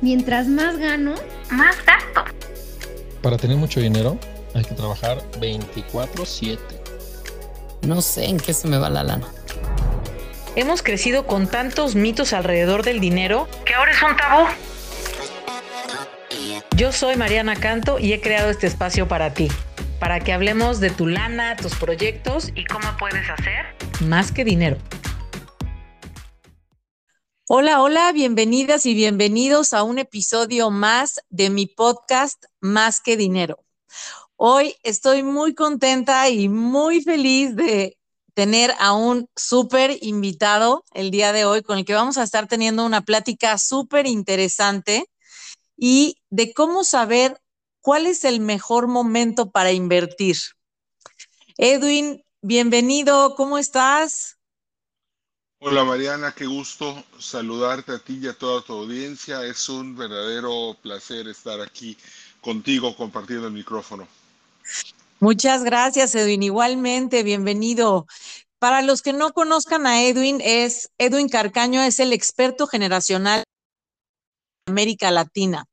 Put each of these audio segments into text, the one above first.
Mientras más gano, más gasto. Para tener mucho dinero hay que trabajar 24/7. No sé en qué se me va la lana. Hemos crecido con tantos mitos alrededor del dinero que ahora es un tabú. Yo soy Mariana Canto y he creado este espacio para ti, para que hablemos de tu lana, tus proyectos y cómo puedes hacer más que dinero. Hola, hola, bienvenidas y bienvenidos a un episodio más de mi podcast Más que Dinero. Hoy estoy muy contenta y muy feliz de tener a un súper invitado el día de hoy con el que vamos a estar teniendo una plática súper interesante y de cómo saber cuál es el mejor momento para invertir. Edwin, bienvenido, ¿cómo estás? Hola Mariana, qué gusto saludarte a ti y a toda tu audiencia. Es un verdadero placer estar aquí contigo compartiendo el micrófono. Muchas gracias, Edwin. Igualmente, bienvenido. Para los que no conozcan a Edwin, es Edwin Carcaño es el experto generacional de América Latina.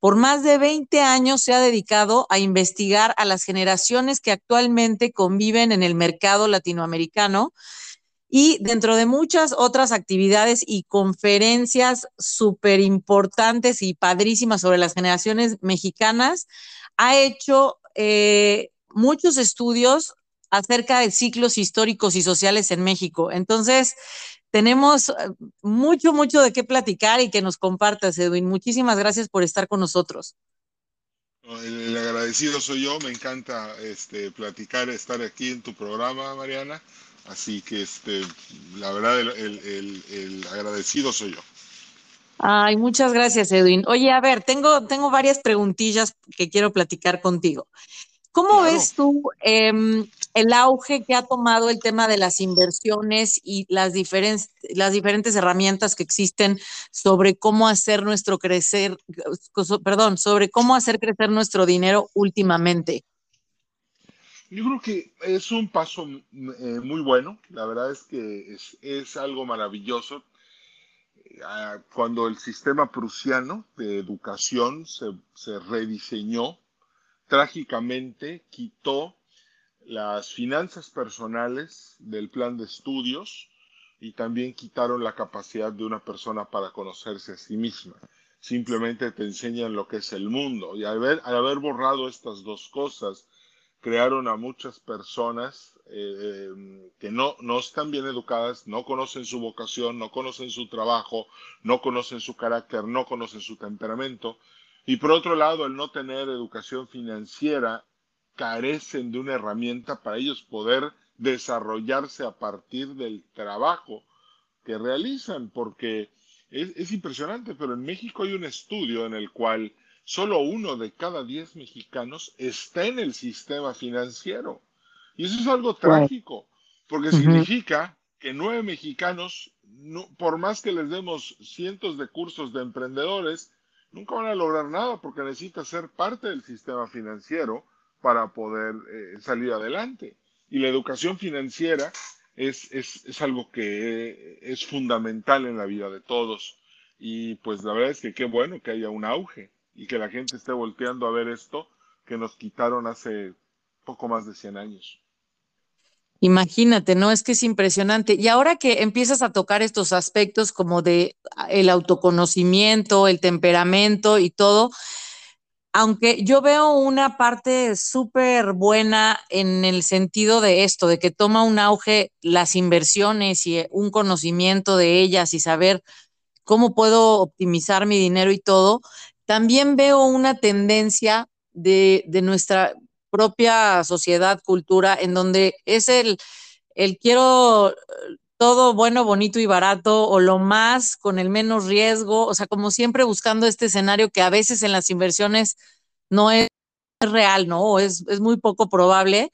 Por más de 20 años se ha dedicado a investigar a las generaciones que actualmente conviven en el mercado latinoamericano y dentro de muchas otras actividades y conferencias súper importantes y padrísimas sobre las generaciones mexicanas, ha hecho eh, muchos estudios acerca de ciclos históricos y sociales en México. Entonces, tenemos eh, mucho, mucho de qué platicar y que nos compartas, Edwin. Muchísimas gracias por estar con nosotros. El, agradecido soy yo, me encanta este, platicar, estar aquí en tu programa, Mariana. Así que este, la verdad, el, agradecido soy yo. Ay, muchas gracias, Edwin. Oye, a ver, tengo, tengo varias preguntillas que quiero platicar contigo. ¿Cómo ves tú em, el auge que ha tomado el tema de las inversiones y las, diferentes las diferentes herramientas que existen sobre cómo hacer nuestro crecer, perdón, sobre cómo hacer crecer nuestro dinero últimamente? Yo creo que es un paso eh, muy bueno, la verdad es que es, algo maravilloso. Ah, cuando el sistema prusiano de educación se, se rediseñó, trágicamente quitó las finanzas personales del plan de estudios y también quitaron la capacidad de una persona para conocerse a sí misma. Simplemente te enseñan lo que es el mundo. Y al haber, al haber borrado estas dos cosas, crearon a muchas personas eh, que no, no están bien educadas, no conocen su vocación, no conocen su trabajo, no conocen su carácter, no conocen su temperamento. Y por otro lado, el no tener educación financiera, carecen de una herramienta para ellos poder desarrollarse a partir del trabajo que realizan, porque es, es impresionante, pero en México hay un estudio en el cual solo uno de cada diez mexicanos está en el sistema financiero. Y eso es algo trágico, porque significa que nueve mexicanos, por más que les demos cientos de cursos de emprendedores, nunca van a lograr nada porque necesita ser parte del sistema financiero para poder eh, salir adelante. Y la educación financiera es, es, es algo que es fundamental en la vida de todos. Y pues la verdad es que qué bueno que haya un auge y que la gente esté volteando a ver esto que nos quitaron hace poco más de 100 años. Imagínate, ¿no? Es que es impresionante. Y ahora que empiezas a tocar estos aspectos como de ah, el autoconocimiento, el temperamento y todo, aunque yo veo una parte súper buena en el sentido de esto, de que toma un auge las inversiones y un conocimiento de ellas y saber cómo puedo optimizar mi dinero y todo, también veo una tendencia de, nuestra propia sociedad, cultura, en donde es el, el quiero todo bueno, bonito y barato o lo más con el menos riesgo, o sea, como siempre buscando este escenario que a veces en las inversiones no es real, ¿no? Es, es muy poco probable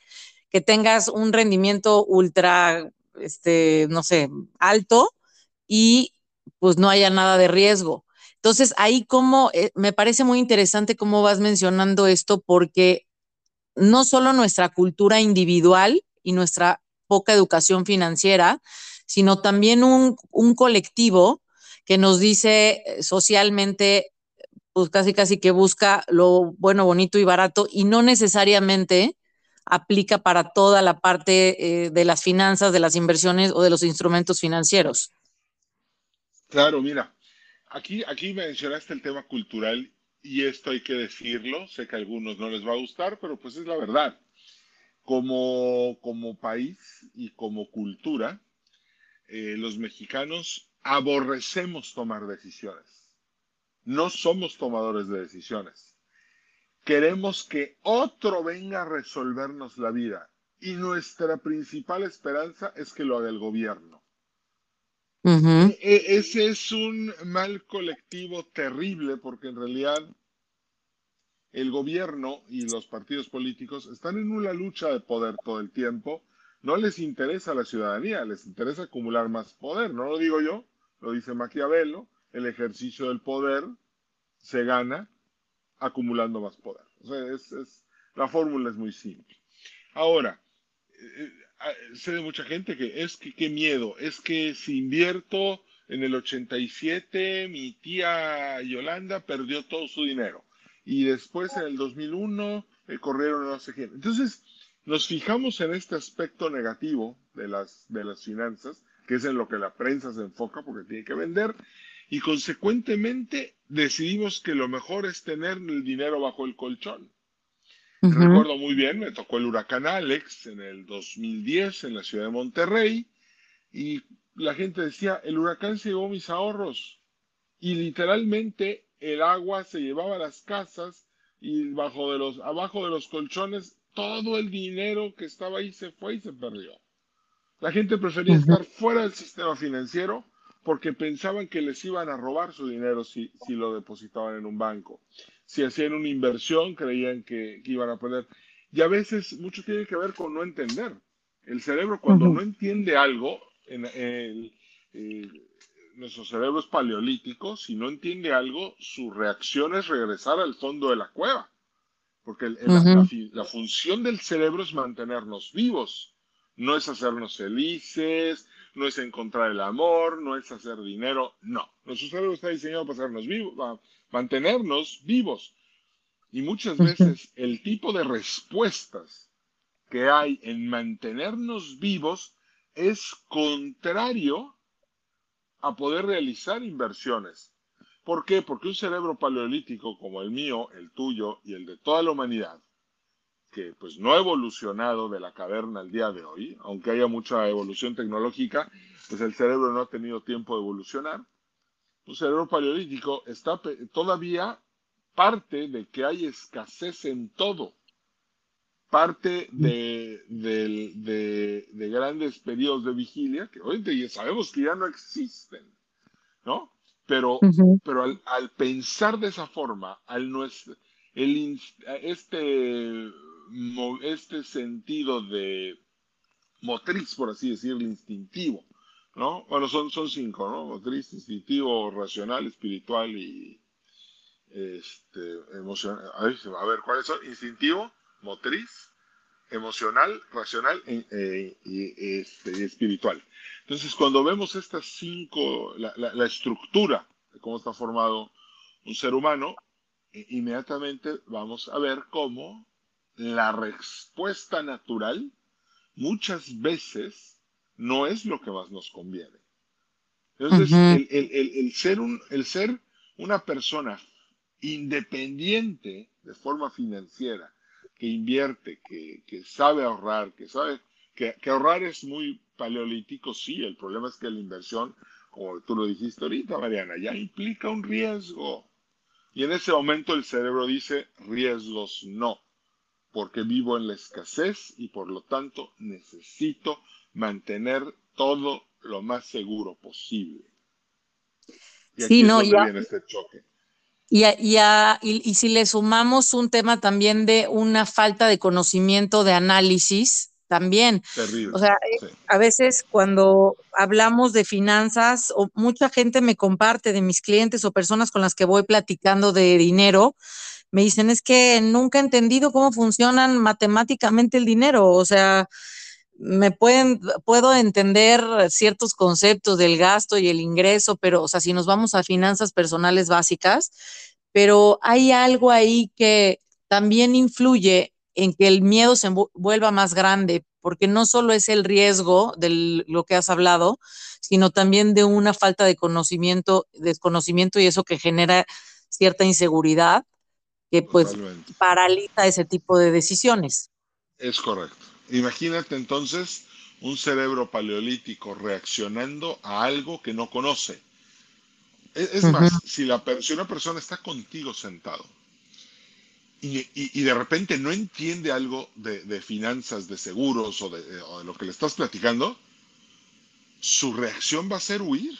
que tengas un rendimiento ultra, este, no sé, alto y pues no haya nada de riesgo. Entonces, ahí como eh, me parece muy interesante cómo vas mencionando esto, porque no solo nuestra cultura individual y nuestra poca educación financiera, sino también un, colectivo que nos dice eh, socialmente, pues casi casi que busca lo bueno, bonito y barato y no necesariamente aplica para toda la parte eh, de las finanzas, de las inversiones o de los instrumentos financieros. Claro, mira, aquí, aquí mencionaste el tema cultural y esto hay que decirlo, sé que a algunos no les va a gustar, pero pues es la verdad. Como, como país y como cultura, eh, los mexicanos aborrecemos tomar decisiones. No somos tomadores de decisiones. Queremos que otro venga a resolvernos la vida y nuestra principal esperanza es que lo haga el gobierno. E, e, ese es un mal colectivo terrible porque en realidad el gobierno y los partidos políticos están en una lucha de poder todo el tiempo. No les interesa la ciudadanía, les interesa acumular más poder. No lo digo yo, lo dice Maquiavelo. El ejercicio del poder se gana acumulando más poder. O sea, es, la fórmula es muy simple. Ahora, eh, sé de mucha gente que es que qué miedo, es que si invierto en el 87, mi tía Yolanda perdió todo su dinero. Y después en el 2001 eh, corrieron no sé qué. Entonces, nos fijamos en este aspecto negativo de las, de las finanzas, que es en lo que la prensa se enfoca porque tiene que vender, y consecuentemente decidimos que lo mejor es tener el dinero bajo el colchón. Recuerdo muy bien, me tocó el huracán Alex en el 2010 en la ciudad de Monterrey y la gente decía, el huracán se llevó mis ahorros y literalmente el agua se llevaba a las casas y bajo de los, abajo de los colchones todo el dinero que estaba ahí se fue y se perdió. La gente prefería estar fuera del sistema financiero porque pensaban que les iban a robar su dinero si, si lo depositaban en un banco si hacían una inversión, creían que, iban a perder. Y a veces mucho tiene que ver con no entender. El cerebro cuando no entiende algo, en, nuestro cerebro es paleolítico, si no entiende algo, su reacción es regresar al fondo de la cueva. Porque la, función del cerebro es mantenernos vivos, no es hacernos felices, no es encontrar el amor, no es hacer dinero, no. Nuestro cerebro está diseñado para hacernos vivos, mantenernos vivos. Y muchas veces el tipo de respuestas que hay en mantenernos vivos es contrario a poder realizar inversiones. ¿Por qué? Porque un cerebro paleolítico como el mío, el tuyo y el de toda la humanidad, que pues no ha evolucionado de la caverna al día de hoy, aunque haya mucha evolución tecnológica, pues el cerebro no ha tenido tiempo de evolucionar un cerebro paleolítico está todavía parte de que hay escasez en todo, parte de, grandes periodos de vigilia, que hoy ya sabemos que ya no existen, ¿no? Pero, pero al, pensar de esa forma, al nuestro, el, este, este sentido de motriz, por así decirlo, instintivo, ¿no? Bueno, son, son cinco, ¿no? Motriz, instintivo, racional, espiritual y este, emocional. A ver, ¿cuáles son? Instintivo, motriz, emocional, racional e, e, y, este, espiritual. Entonces, cuando vemos estas cinco, la, la, estructura de cómo está formado un ser humano, inmediatamente vamos a ver cómo la respuesta natural muchas veces no es lo que más nos conviene. Entonces, el, ser un, el ser una persona independiente de forma financiera, que invierte, que, sabe ahorrar, que sabe que, ahorrar es muy paleolítico, sí, el problema es que la inversión, como tú lo dijiste ahorita, Mariana, ya implica un riesgo. Y en ese momento el cerebro dice, riesgos no, porque vivo en la escasez y por lo tanto necesito mantener todo lo más seguro posible. Y sí, no, ya, este choque. Y, y, si le sumamos un tema también de una falta de conocimiento de análisis, también. Terrible, o sea, eh, a veces cuando hablamos de finanzas, o mucha gente me comparte de mis clientes o personas con las que voy platicando de dinero, me dicen es que nunca he entendido cómo funcionan matemáticamente el dinero. O sea, me pueden, puedo entender ciertos conceptos del gasto y el ingreso, pero, o sea, si nos vamos a finanzas personales básicas, pero hay algo ahí que también influye en que el miedo se vuelva más grande, porque no solo es el riesgo de lo que has hablado, sino también de una falta de conocimiento, desconocimiento y eso que genera cierta inseguridad que pues paraliza ese tipo de decisiones. Es correcto. Imagínate entonces un cerebro paleolítico reaccionando a algo que no conoce. E, es, más, si, la, una persona está contigo sentado y, de repente no entiende algo de, finanzas, de seguros o de, lo que le estás platicando, su reacción va a ser huir.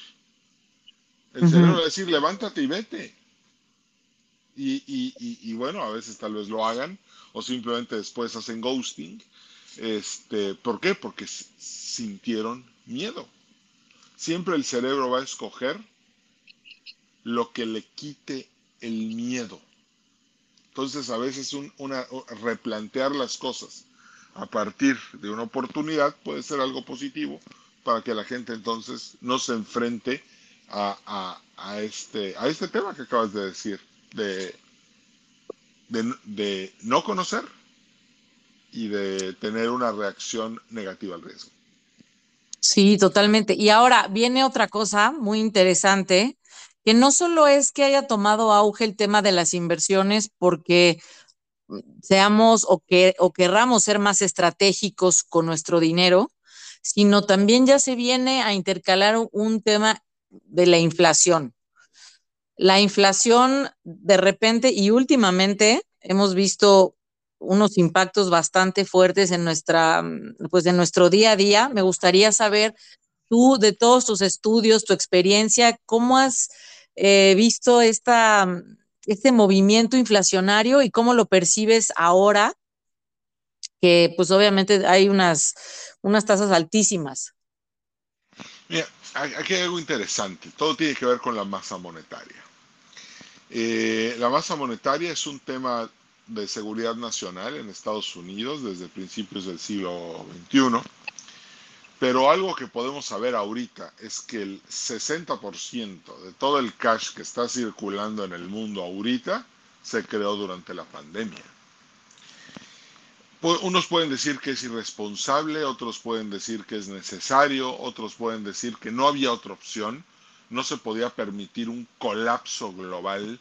El cerebro va a decir, levántate y vete. Y, bueno, a veces tal vez lo hagan o simplemente después hacen ghosting. Este, ¿Por qué? Porque sintieron miedo. Siempre el cerebro va a escoger lo que le quite el miedo. Entonces a veces una, replantear las cosas a partir de una oportunidad puede ser algo positivo para que la gente entonces no se enfrente a, este, a este tema que acabas de decir, de, de no conocer y de tener una reacción negativa al riesgo. Sí, totalmente. Y ahora viene otra cosa muy interesante que no solo es que haya tomado auge el tema de las inversiones porque seamos o, que, o querramos ser más estratégicos con nuestro dinero, sino también ya se viene a intercalar un tema de la inflación. La inflación de repente y últimamente hemos visto unos impactos bastante fuertes en nuestra, pues en nuestro día a día. Me gustaría saber tú, de todos tus estudios, tu experiencia, ¿cómo has eh, visto esta, este movimiento inflacionario y cómo lo percibes ahora, que pues obviamente hay unas, unas tasas altísimas. Mira, aquí hay algo interesante. Todo tiene que ver con la masa monetaria. Eh, la masa monetaria es un tema de seguridad nacional en Estados Unidos desde principios del siglo XXI pero algo que podemos saber ahorita es que el 60% de todo el cash que está circulando en el mundo ahorita se creó durante la pandemia. Unos pueden decir que es irresponsable, otros pueden decir que es necesario, otros pueden decir que no había otra opción, no se podía permitir un colapso global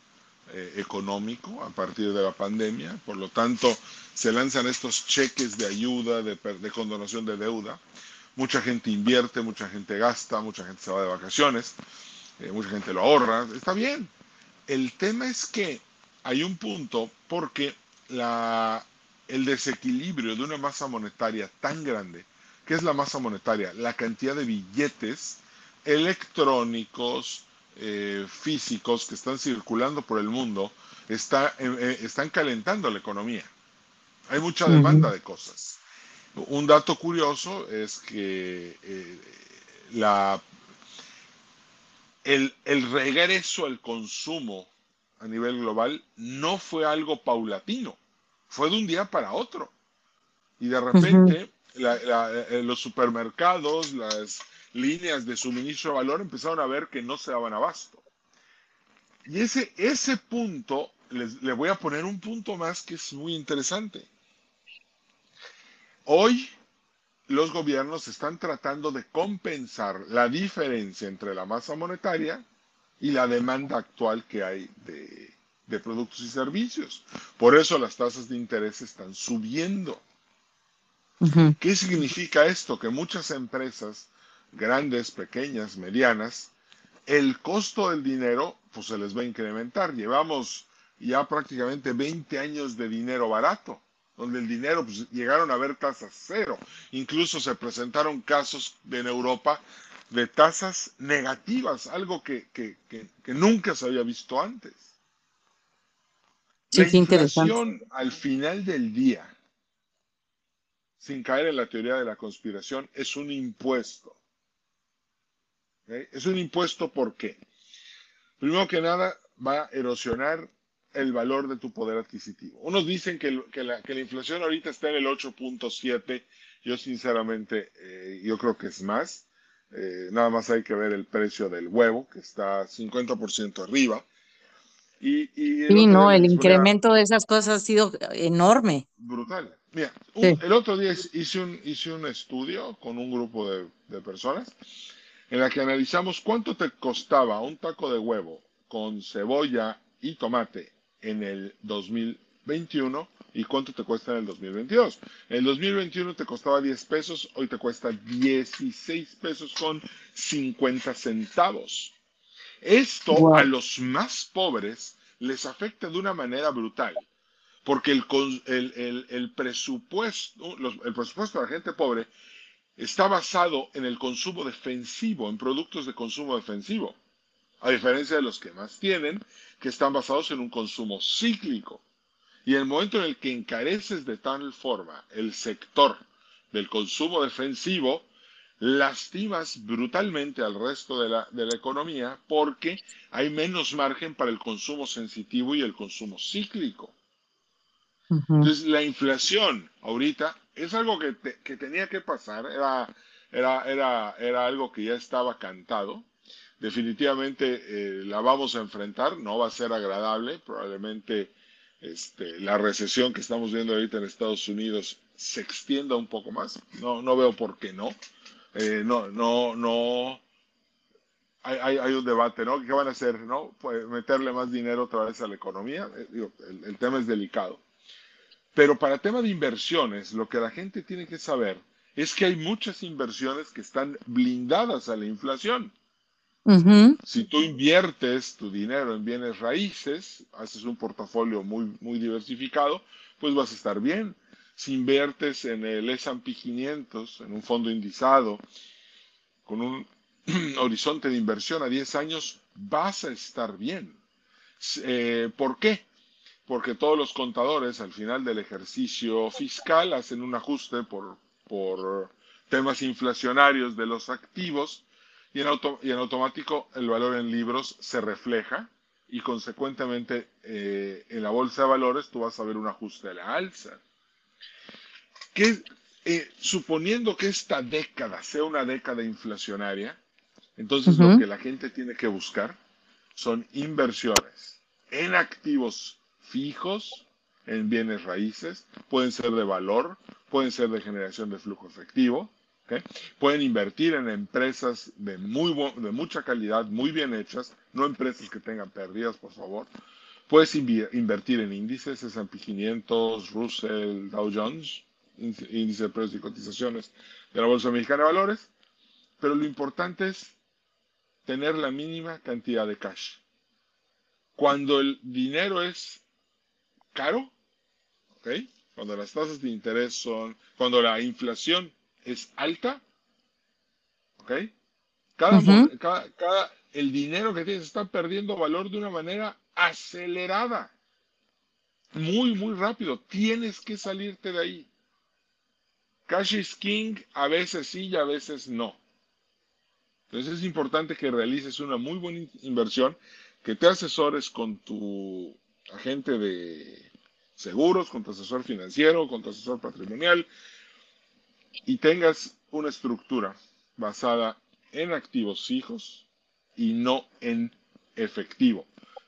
eh, económico a partir de la pandemia, por lo tanto se lanzan estos cheques de ayuda, de, de condonación de deuda, Mucha gente invierte, mucha gente gasta, mucha gente se va de vacaciones, eh, mucha gente lo ahorra, está bien. El tema es que hay un punto porque la, el desequilibrio de una masa monetaria tan grande, que es la masa monetaria, la cantidad de billetes electrónicos, eh, físicos que están circulando por el mundo, está, eh, están calentando la economía. Hay mucha demanda de cosas. Un dato curioso es que eh, la, el, regreso al consumo a nivel global no fue algo paulatino, fue de un día para otro. Y de repente eh, los supermercados, las líneas de suministro de valor empezaron a ver que no se daban abasto. Y ese, ese punto, les, le voy a poner un punto más que es muy interesante. Hoy los gobiernos están tratando de compensar la diferencia entre la masa monetaria y la demanda actual que hay de, productos y servicios. Por eso las tasas de interés están subiendo. ¿Qué significa esto? Que muchas empresas, grandes, pequeñas, medianas, el costo del dinero pues se les va a incrementar. Llevamos ya prácticamente 20 años de dinero barato donde el dinero pues, llegaron a ver tasas cero. Incluso se presentaron casos en Europa de tasas negativas, algo que, nunca se había visto antes. Sí, la inflación al final del día, sin caer en la teoría de la conspiración, es un impuesto. Es un impuesto porque, primero que nada, va a erosionar el valor de tu poder adquisitivo. Unos dicen que, la, inflación ahorita está en el 8.7, yo sinceramente, eh, yo creo que es más. Eh, nada más hay que ver el precio del huevo, que está 50% arriba. Y, sí, no, el incremento de esas cosas ha sido enorme. Brutal. Mira, el otro día hice un, hice un estudio con un grupo de, de personas en la que analizamos cuánto te costaba un taco de huevo con cebolla y tomate en el 2021 y cuánto te cuesta en el 2022. En el 2021 te costaba 10 pesos, hoy te cuesta 16 pesos con 50 centavos. Esto a los más pobres les afecta de una manera brutal, porque el, el, presupuesto, el presupuesto de la gente pobre está basado en el consumo defensivo, en productos de consumo defensivo, a diferencia de los que más tienen, que están basados en un consumo cíclico. Y en el momento en el que encareces de tal forma el sector del consumo defensivo, lastimas brutalmente al resto de la, de la, economía porque hay menos margen para el consumo sensitivo y el consumo cíclico. Entonces, la inflación ahorita es algo que, que tenía que pasar, era, era, era, era, algo que ya estaba cantado. Definitivamente eh, la vamos a enfrentar, no va a ser agradable, probablemente este, la recesión que estamos viendo ahorita en Estados Unidos se extienda un poco más, no, no veo por qué no. Eh, no, no, no, hay, hay, un debate, ¿no? ¿Qué van a hacer, no? Pues meterle más dinero otra vez a la economía. Eh, el, tema es delicado. Pero para tema de inversiones, lo que la gente tiene que saber es que hay muchas inversiones que están blindadas a la inflación. Si tú inviertes tu dinero en bienes raíces, haces un portafolio muy, muy diversificado, pues vas a estar bien. Si inviertes en el S&P 500, en un fondo indizado, con un horizonte de inversión a 10 años, vas a estar bien. Eh, ¿Por qué? Porque todos los contadores al final del ejercicio fiscal hacen un ajuste por, por temas inflacionarios de los activos y en, y en, automático el valor en libros se refleja y consecuentemente eh, en la bolsa de valores tú vas a ver un ajuste a la alza. Que, eh, suponiendo que esta década sea una década inflacionaria, entonces lo que la gente tiene que buscar son inversiones en activos fijos en bienes raíces, pueden ser de valor, pueden ser de generación de flujo efectivo, pueden invertir en empresas de, muy de mucha calidad, muy bien hechas, no empresas que tengan pérdidas, por favor. Puedes invertir en índices, S&P 500, Russell, Dow Jones, índice de precios y cotizaciones de la Bolsa Mexicana de Valores, pero lo importante es tener la mínima cantidad de cash. Cuando el dinero es caro, ¿ok? Cuando las tasas de interés son, cuando la inflación es alta, ¿ok? Cada, cada, el dinero que tienes está perdiendo valor de una manera acelerada, muy, muy rápido. Tienes que salirte de ahí. Cash is king, a veces sí y a veces no. Entonces es importante que realices una muy buena inversión, que te asesores con tu agente de seguros, con tu asesor financiero, con tu asesor patrimonial y tengas una estructura basada en activos fijos y no en efectivo.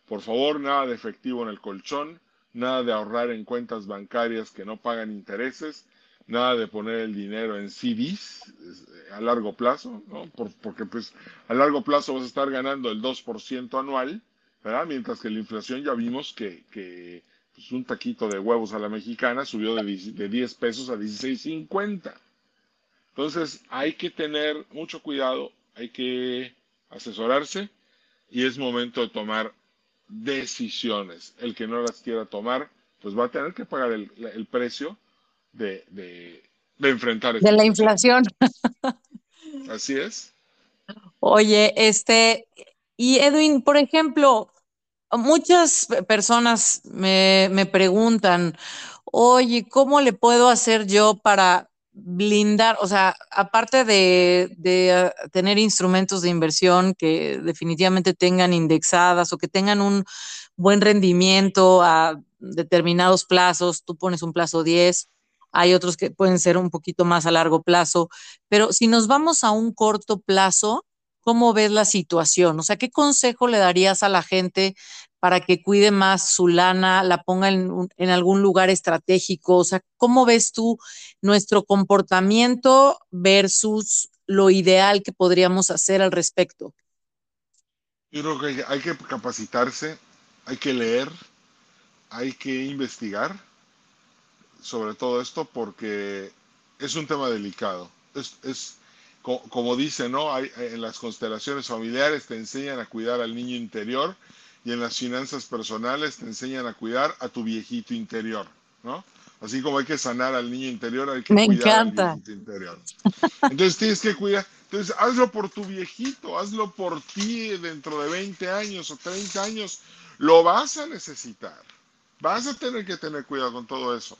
Por favor, nada de efectivo en el colchón, nada de ahorrar en cuentas bancarias que no pagan intereses, nada de poner el dinero en CDs eh, a largo plazo, ¿no? porque pues a largo plazo vas a estar ganando el 2% anual Mientras que la inflación ya vimos que, pues, un taquito de huevos a la mexicana subió de, 10 pesos a 16.50. Entonces hay que tener mucho cuidado, hay que asesorarse y es momento de tomar decisiones. El que no las quiera tomar, pues va a tener que pagar el, precio de, de, de enfrentar. De la inflación. Así es. Oye, este, y Edwin, por ejemplo, muchas personas me, me preguntan, oye, ¿cómo le puedo hacer yo para blindar, o sea, aparte de, de, ah, tener instrumentos de inversión que definitivamente tengan indexadas o que tengan un buen rendimiento a determinados plazos, tú pones un plazo 10, hay otros que pueden ser un poquito más a largo plazo, pero si nos vamos a un corto plazo, ¿cómo ves la situación? O sea, ¿qué consejo le darías a la gente para que cuide más su lana, la ponga en, algún lugar estratégico? O sea, ¿cómo ves tú nuestro comportamiento versus lo ideal que podríamos hacer al respecto? Yo creo que hay que capacitarse, hay que leer, hay que investigar sobre todo esto porque es un tema delicado. Es, es como, dice, ¿no? Hay, en las constelaciones familiares te enseñan a cuidar al niño interior y en las finanzas personales te enseñan a cuidar a tu viejito interior, ¿no? Así como hay que sanar al niño interior, hay que Me cuidar encanta. al viejito interior. Entonces tienes que cuidar. Entonces hazlo por tu viejito, hazlo por ti dentro de 20 años o 30 años. Lo vas a necesitar. Vas a tener que tener cuidado con todo eso.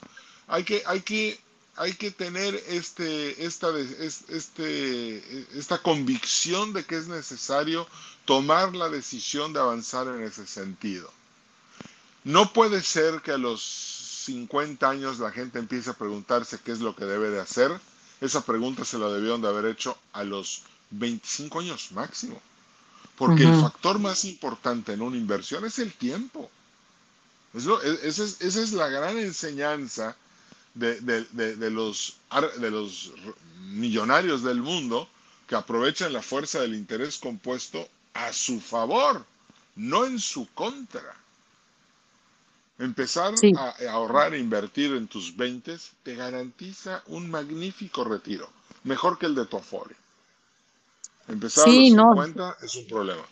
Hay que, hay que, hay que tener este, esta, este, esta convicción de que es necesario tomar la decisión de avanzar en ese sentido. No puede ser que a los 50 años la gente empiece a preguntarse qué es lo que debe de hacer. Esa pregunta se la debieron de haber hecho a los 25 años máximo. Porque uh -huh. el factor más importante en una inversión es el tiempo. Eso, esa, es, esa, es, la gran enseñanza de, de, de, de, los, de los millonarios del mundo que aprovechan la fuerza del interés compuesto a su favor, no en su contra. Empezar sí. a ahorrar e invertir en tus 20 te garantiza un magnífico retiro, mejor que el de tu. Empezar sí, a los 50 no. es un problema.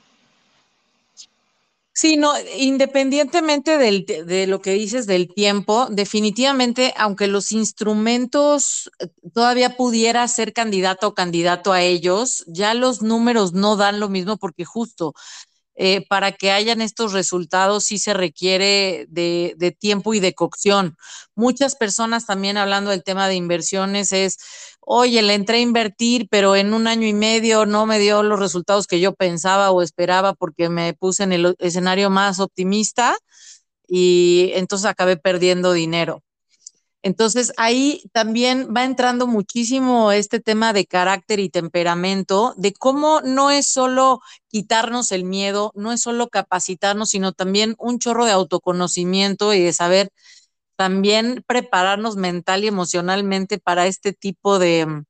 Sí, no, independientemente del, de lo que dices del tiempo, definitivamente, aunque los instrumentos eh, todavía pudiera ser candidato o candidato a ellos, ya los números no dan lo mismo porque justo eh, para que hayan estos resultados sí se requiere de, de, tiempo y de cocción. Muchas personas también hablando del tema de inversiones es, oye, le entré a invertir, pero en un año y medio no me dio los resultados que yo pensaba o esperaba porque me puse en el escenario más optimista y entonces acabé perdiendo dinero. Entonces ahí también va entrando muchísimo este tema de carácter y temperamento, de cómo no es solo quitarnos el miedo, no es solo capacitarnos, sino también un chorro de autoconocimiento y de saber también prepararnos mental y emocionalmente para este tipo de,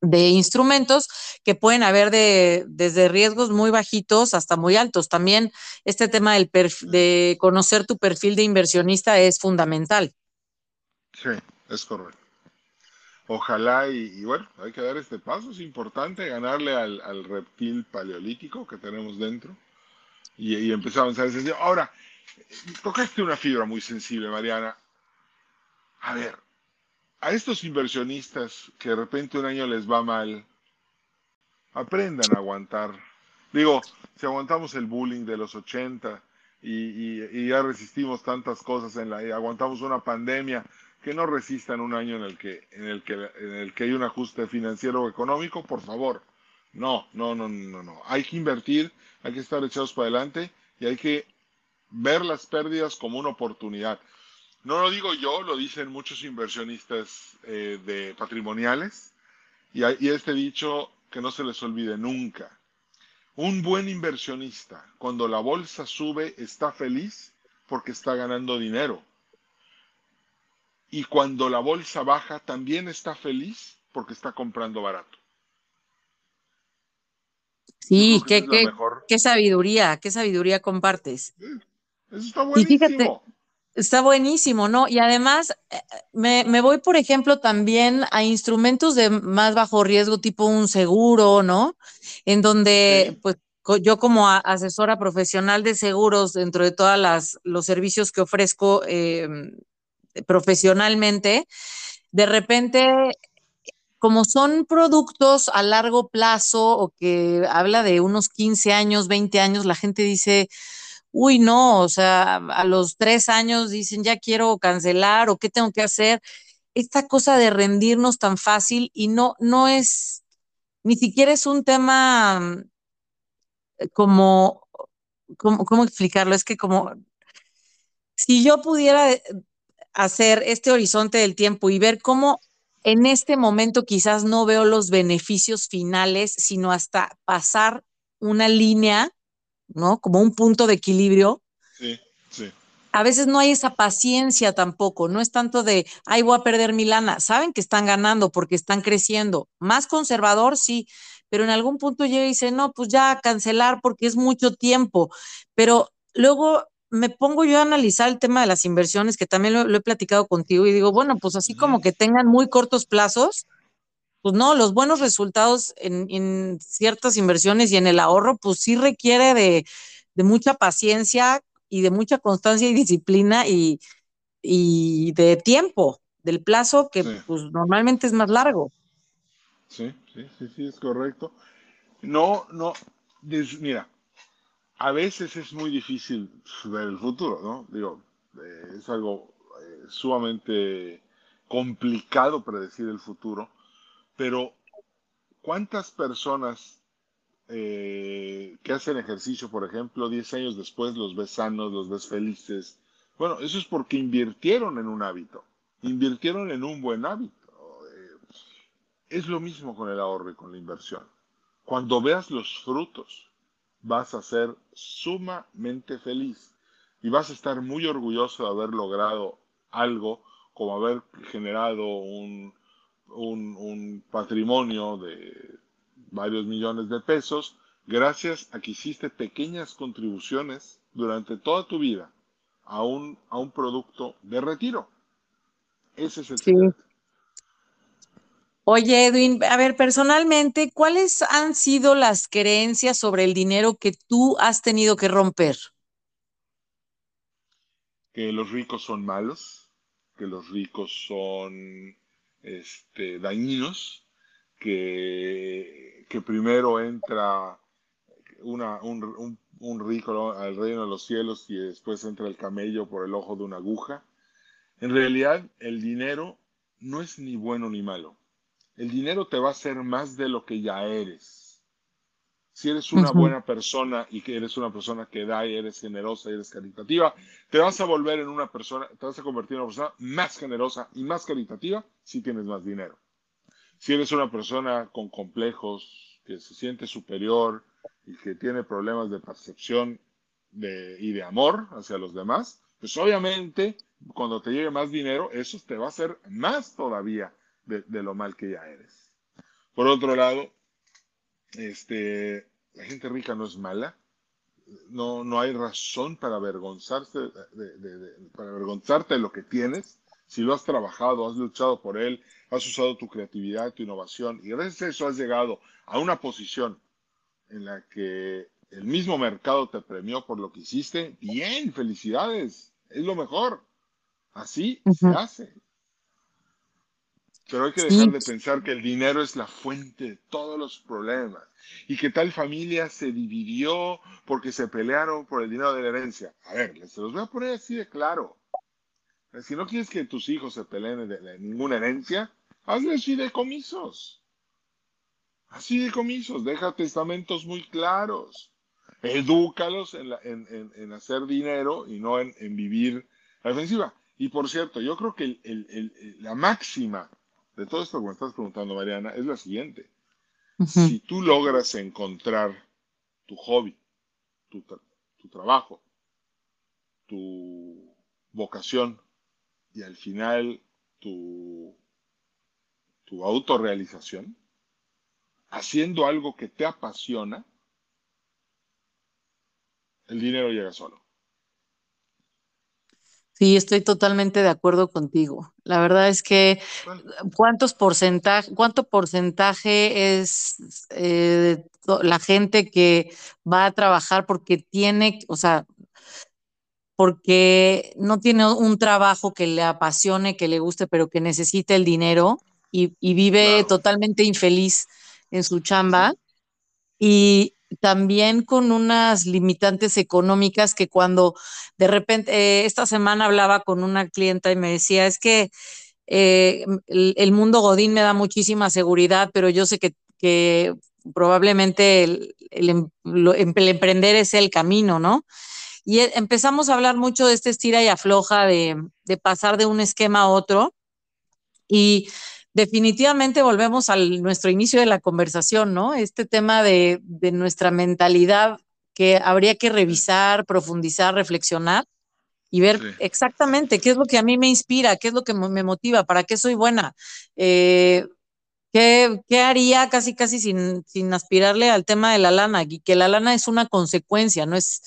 de instrumentos que pueden haber de, desde riesgos muy bajitos hasta muy altos. También este tema del de conocer tu perfil de inversionista es fundamental. Sí, es correcto. Ojalá y, y, bueno, hay que dar este paso, es importante ganarle al, al reptil paleolítico que tenemos dentro y, y, empezar a avanzar ese sentido. Ahora, tocaste una fibra muy sensible, Mariana. A ver, a estos inversionistas que de repente un año les va mal, aprendan a aguantar. Digo, si aguantamos el bullying de los 80 y, y, y ya resistimos tantas cosas, en la, y aguantamos una pandemia, que no resistan un año en el que, en el que, en el que hay un ajuste financiero o económico, por favor. No, no, no, no, no. Hay que invertir, hay que estar echados para adelante y hay que ver las pérdidas como una oportunidad. No lo digo yo, lo dicen muchos inversionistas eh, de patrimoniales y, y este dicho que no se les olvide nunca. Un buen inversionista, cuando la bolsa sube, está feliz porque está ganando dinero y cuando la bolsa baja también está feliz porque está comprando barato. Sí, qué, qué, qué, sabiduría, qué sabiduría compartes. Eso está buenísimo. Y fíjate, está buenísimo, ¿no? Y además, me, me, voy, por ejemplo, también a instrumentos de más bajo riesgo, tipo un seguro, ¿no? En donde, sí. pues, yo como asesora profesional de seguros, dentro de todos los servicios que ofrezco, eh, profesionalmente, de repente, como son productos a largo plazo o que habla de unos 15 años, 20 años, la gente dice, uy, no, o sea, a los tres años dicen, ya quiero cancelar o qué tengo que hacer. Esta cosa de rendirnos tan fácil y no, no es, ni siquiera es un tema como, como ¿cómo explicarlo? Es que como, si yo pudiera hacer este horizonte del tiempo y ver cómo en este momento quizás no veo los beneficios finales, sino hasta pasar una línea, ¿no? Como un punto de equilibrio. A veces no hay esa paciencia tampoco, no es tanto de, ay, voy a perder mi lana. Saben que están ganando porque están creciendo. Más conservador, sí, pero en algún punto llega y dice, no, pues ya cancelar porque es mucho tiempo. Pero luego me pongo yo a analizar el tema de las inversiones, que también lo, he platicado contigo, y digo, bueno, pues así como que tengan muy cortos plazos, pues no, los buenos resultados en, ciertas inversiones y en el ahorro, pues sí requiere de, mucha paciencia y de mucha constancia y disciplina y, de tiempo, del plazo que pues normalmente es más largo. Sí, sí, sí, sí, es correcto. No, no, mira, a veces es muy difícil ver el futuro, ¿no? Digo, eh, es algo eh, sumamente complicado predecir el futuro, pero ¿cuántas personas eh, que hacen ejercicio, por ejemplo, 10 años después los ves sanos, los ves felices? Bueno, eso es porque invirtieron en un hábito, invirtieron en un buen hábito. es lo mismo con el ahorro y con la inversión. Cuando veas los frutos, vas a ser sumamente feliz y vas a estar muy orgulloso de haber logrado algo como haber generado un, un, patrimonio de varios millones de pesos gracias a que hiciste pequeñas contribuciones durante toda tu vida a un, a un producto de retiro. Ese es el sí. Oye, Edwin, a ver, personalmente, ¿cuáles han sido las creencias sobre el dinero que tú has tenido que romper? Que los ricos son malos, que los ricos son este, dañinos, que, que primero entra una, un, un rico al reino de los cielos y después entra el camello por el ojo de una aguja. En realidad, el dinero no es ni bueno ni malo el dinero te va a hacer más de lo que ya eres. Si eres una buena persona y que eres una persona que da y eres generosa y eres caritativa, te vas a volver en una persona, te vas a convertir en una persona más generosa y más caritativa si tienes más dinero. Si eres una persona con complejos, que se siente superior y que tiene problemas de percepción y de amor hacia los demás, pues obviamente cuando te llegue más dinero, eso te va a hacer más todavía de, lo mal que ya eres. Por otro lado, este, la gente rica no es mala. No, no hay razón para avergonzarse de, para avergonzarte de lo que tienes. Si lo has trabajado, has luchado por él, has usado tu creatividad, tu innovación y gracias a eso has llegado a una posición en la que el mismo mercado te premió por lo que hiciste, bien, felicidades, es lo mejor. Así se hace. Pero hay que dejar de pensar que el dinero es la fuente de todos los problemas y que tal familia se dividió porque se pelearon por el dinero de la herencia. A ver, se los voy a poner así de claro. Si no quieres que tus hijos se peleen de, ninguna herencia, hazles fideicomisos. Así de comisos, deja testamentos muy claros. Edúcalos en, hacer dinero y no en, vivir la defensiva. Y por cierto, yo creo que la máxima de todo esto que me estás preguntando, Mariana, es la siguiente. Si tú logras encontrar tu hobby, tu, trabajo, tu vocación y al final tu, tu autorrealización, haciendo algo que te apasiona, el dinero llega solo. Sí, estoy totalmente de acuerdo contigo. La verdad es que cuántos porcentaje, cuánto porcentaje es eh, la gente que va a trabajar porque tiene, o sea, porque no tiene un trabajo que le apasione, que le guste, pero que necesite el dinero y, vive totalmente infeliz en su chamba. Y, también con unas limitantes económicas que cuando de repente, eh, esta semana hablaba con una clienta y me decía, es que eh, el, mundo Godín me da muchísima seguridad, pero yo sé que, probablemente el, em, el, emprender es el camino, ¿no? Y e, empezamos a hablar mucho de este estira y afloja, de, de pasar de un esquema a otro. Y definitivamente volvemos a nuestro inicio de la conversación, ¿no? Este tema de, nuestra mentalidad que habría que revisar, profundizar, reflexionar y ver exactamente qué es lo que a mí me inspira, qué es lo que me motiva, para qué soy buena. Eh, ¿Qué, haría casi casi sin, sin, aspirarle al tema de la lana? Y que la lana es una consecuencia, no es,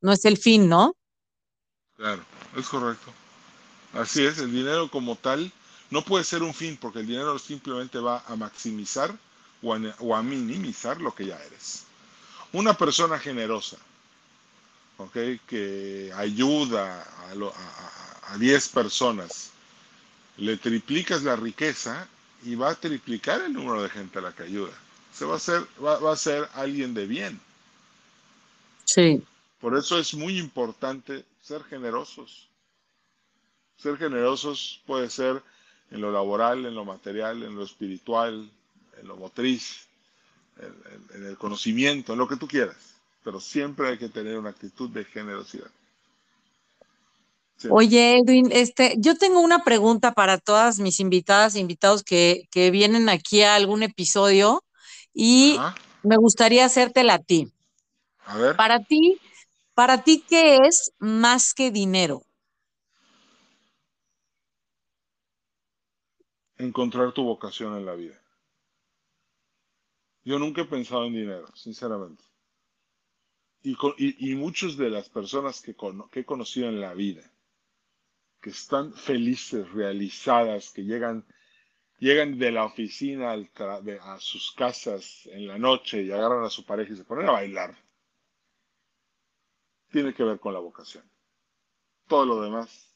no es el fin, ¿no? Claro, es correcto. Así es, el dinero como tal no puede ser un fin, porque el dinero simplemente va a maximizar o a, minimizar lo que ya eres. Una persona generosa, ¿okay? que ayuda a, a 10 personas, le triplicas la riqueza y va a triplicar el número de gente a la que ayuda. Se va a ser, va, a ser alguien de bien. Sí. Por eso es muy importante ser generosos. Ser generosos puede ser en lo laboral, en lo material, en lo espiritual, en lo motriz, en, el conocimiento, en lo que tú quieras. Pero siempre hay que tener una actitud de generosidad. Oye, Edwin, este, yo tengo una pregunta para todas mis invitadas e invitados que, que vienen aquí a algún episodio y me gustaría hacértela a ti. A ver. Para ti, para ti, ¿qué es más que dinero? Encontrar tu vocación en la vida. Yo nunca he pensado en dinero, sinceramente. Y, y, muchas de las personas que, que he conocido en la vida, que están felices, realizadas, que llegan, llegan de la oficina a sus casas en la noche y agarran a su pareja y se ponen a bailar. Tiene que ver con la vocación. Todo lo demás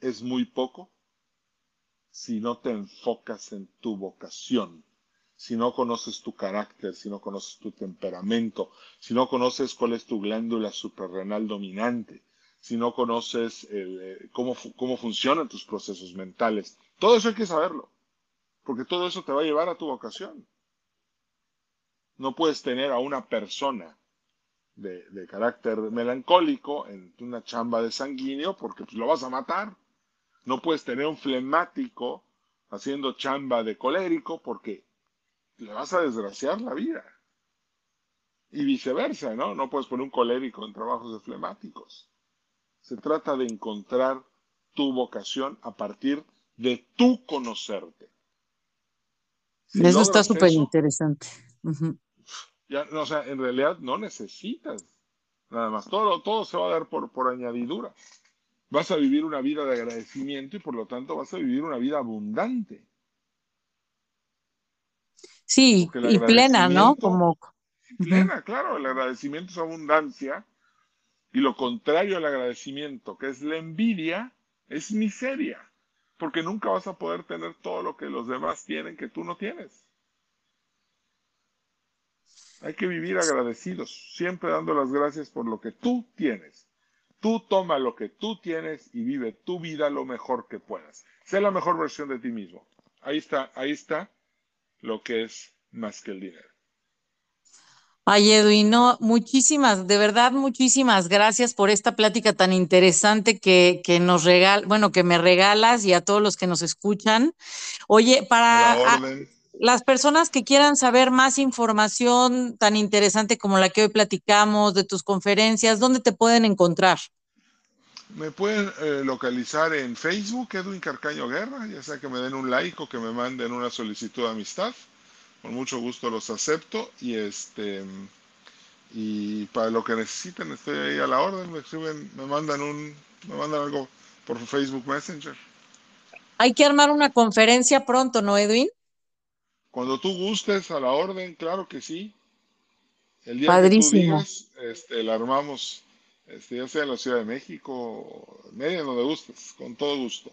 es muy poco si no te enfocas en tu vocación, si no conoces tu carácter, si no conoces tu temperamento, si no conoces cuál es tu glándula suprarrenal dominante, si no conoces eh, cómo, cómo funcionan tus procesos mentales. Todo eso hay que saberlo, porque todo eso te va a llevar a tu vocación. No puedes tener a una persona de, carácter melancólico en una chamba de sanguíneo porque pues, lo vas a matar. No puedes tener un flemático haciendo chamba de colérico porque le vas a desgraciar la vida. Y viceversa, ¿no? No puedes poner un colérico en trabajos de flemáticos. Se trata de encontrar tu vocación a partir de tu conocerte. eso está súper interesante. ya, o sea, en realidad no necesitas nada más. Todo, todo se va a dar por, por añadidura. Vas a vivir una vida de agradecimiento y por lo tanto vas a vivir una vida abundante. Sí, y plena, ¿no? Como... Plena, claro, el agradecimiento es abundancia y lo contrario al agradecimiento, que es la envidia, es miseria, porque nunca vas a poder tener todo lo que los demás tienen que tú no tienes. Hay que vivir agradecidos, siempre dando las gracias por lo que tú tienes. Tú toma lo que tú tienes y vive tu vida lo mejor que puedas. Sé la mejor versión de ti mismo. Ahí está, ahí está lo que es más que el dinero. Ay, Edwin, no, muchísimas, de verdad, muchísimas gracias por esta plática tan interesante que, que nos regal, bueno, que me regalas y a todos los que nos escuchan. Oye, para las personas que quieran saber más información tan interesante como la que hoy platicamos de tus conferencias, ¿dónde te pueden encontrar? Me pueden eh, localizar en Facebook, Edwin Carcaño Guerra, ya sea que me den un like o que me manden una solicitud de amistad con mucho gusto los acepto y este y para lo que necesiten estoy ahí a la orden, me escriben, me mandan un, me mandan algo por Facebook Messenger. Hay que armar una conferencia pronto, ¿no, Edwin? Cuando tú gustes, a la orden, claro que sí. El día que tú digas, este, la armamos, este, ya sea en la Ciudad de México, media donde gustes, con todo gusto.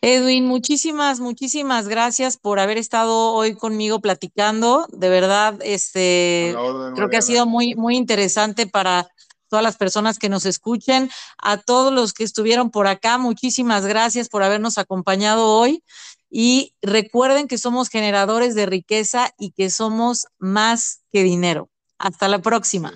Edwin, muchísimas, muchísimas gracias por haber estado hoy conmigo platicando. De verdad, este, creo que ha sido muy, muy interesante para todas las personas que nos escuchen. A todos los que estuvieron por acá, muchísimas gracias por habernos acompañado hoy. Y recuerden que somos generadores de riqueza y que somos más que dinero. Hasta la próxima.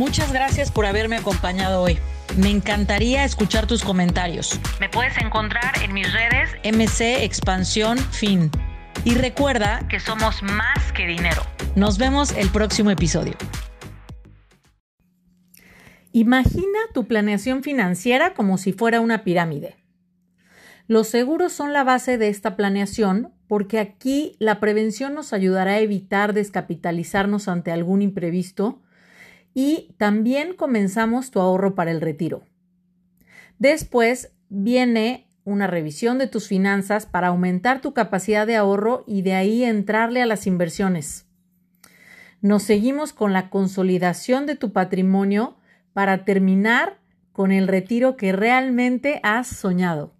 Muchas gracias por haberme acompañado hoy. Me encantaría escuchar tus comentarios. Me puedes encontrar en mis redes MC Expansión Fin. Y recuerda que somos más que dinero. Nos vemos el próximo episodio. Imagina tu planeación financiera como si fuera una pirámide. Los seguros son la base de esta planeación porque aquí la prevención nos ayudará a evitar descapitalizarnos ante algún imprevisto y también comenzamos tu ahorro para el retiro. Después viene una revisión de tus finanzas para aumentar tu capacidad de ahorro y de ahí entrarle a las inversiones. Nos seguimos con la consolidación de tu patrimonio para terminar con el retiro que realmente has soñado.